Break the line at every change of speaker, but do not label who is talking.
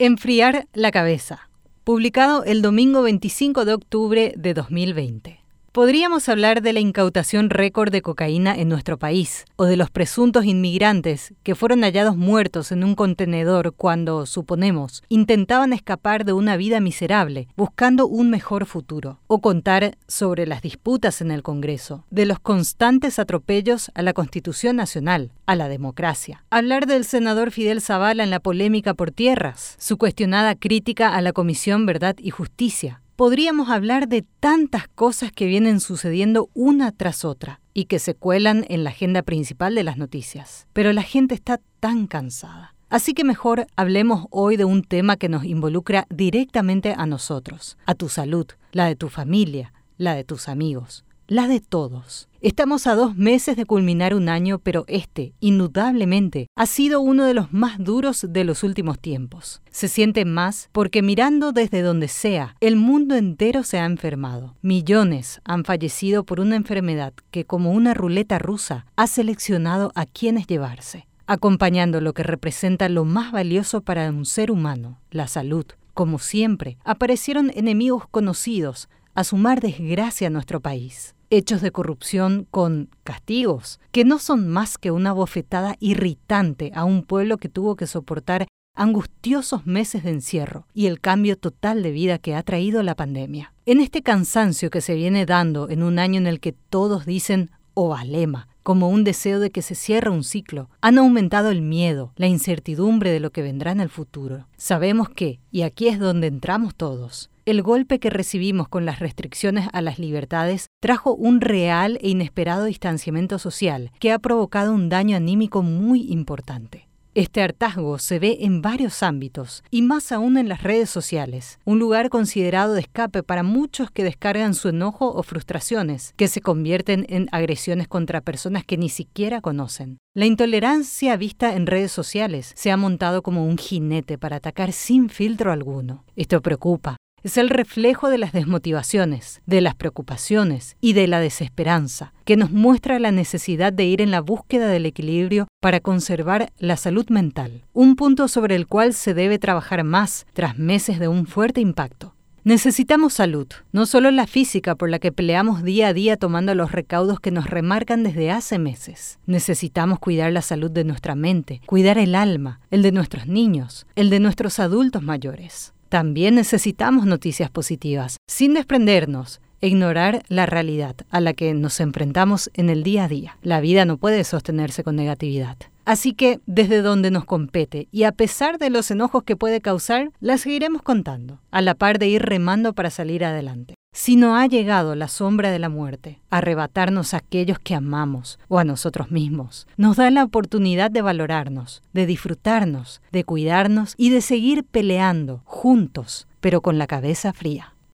Enfriar la cabeza, publicado el domingo 25 de octubre de 2020. Podríamos hablar de la incautación récord de cocaína en nuestro país, o de los presuntos inmigrantes que fueron hallados muertos en un contenedor cuando, suponemos, intentaban escapar de una vida miserable, buscando un mejor futuro, o contar sobre las disputas en el Congreso, de los constantes atropellos a la Constitución Nacional, a la democracia. Hablar del senador Fidel Zavala en la polémica por tierras, su cuestionada crítica a la Comisión Verdad y Justicia, podríamos hablar de tantas cosas que vienen sucediendo una tras otra y que se cuelan en la agenda principal de las noticias. Pero la gente está tan cansada. Así que mejor hablemos hoy de un tema que nos involucra directamente a nosotros, a tu salud, la de tu familia, la de tus amigos la de todos. Estamos a dos meses de culminar un año, pero este, indudablemente, ha sido uno de los más duros de los últimos tiempos. Se siente más porque mirando desde donde sea, el mundo entero se ha enfermado. Millones han fallecido por una enfermedad que, como una ruleta rusa, ha seleccionado a quienes llevarse acompañando lo que representa lo más valioso para un ser humano, la salud. Como siempre, aparecieron enemigos conocidos a sumar desgracia a nuestro país hechos de corrupción con castigos, que no son más que una bofetada irritante a un pueblo que tuvo que soportar angustiosos meses de encierro y el cambio total de vida que ha traído la pandemia. En este cansancio que se viene dando en un año en el que todos dicen o alema, como un deseo de que se cierre un ciclo, han aumentado el miedo, la incertidumbre de lo que vendrá en el futuro. Sabemos que, y aquí es donde entramos todos, el golpe que recibimos con las restricciones a las libertades trajo un real e inesperado distanciamiento social que ha provocado un daño anímico muy importante. Este hartazgo se ve en varios ámbitos, y más aún en las redes sociales, un lugar considerado de escape para muchos que descargan su enojo o frustraciones, que se convierten en agresiones contra personas que ni siquiera conocen. La intolerancia vista en redes sociales se ha montado como un jinete para atacar sin filtro alguno. Esto preocupa, es el reflejo de las desmotivaciones, de las preocupaciones y de la desesperanza, que nos muestra la necesidad de ir en la búsqueda del equilibrio para conservar la salud mental, un punto sobre el cual se debe trabajar más tras meses de un fuerte impacto. Necesitamos salud, no solo la física por la que peleamos día a día tomando los recaudos que nos remarcan desde hace meses. Necesitamos cuidar la salud de nuestra mente, cuidar el alma, el de nuestros niños, el de nuestros adultos mayores. También necesitamos noticias positivas, sin desprendernos e ignorar la realidad a la que nos enfrentamos en el día a día. La vida no puede sostenerse con negatividad. Así que, desde donde nos compete, y a pesar de los enojos que puede causar, la seguiremos contando, a la par de ir remando para salir adelante. Si no ha llegado la sombra de la muerte, a arrebatarnos a aquellos que amamos o a nosotros mismos, nos da la oportunidad de valorarnos, de disfrutarnos, de cuidarnos y de seguir peleando juntos, pero con la cabeza fría.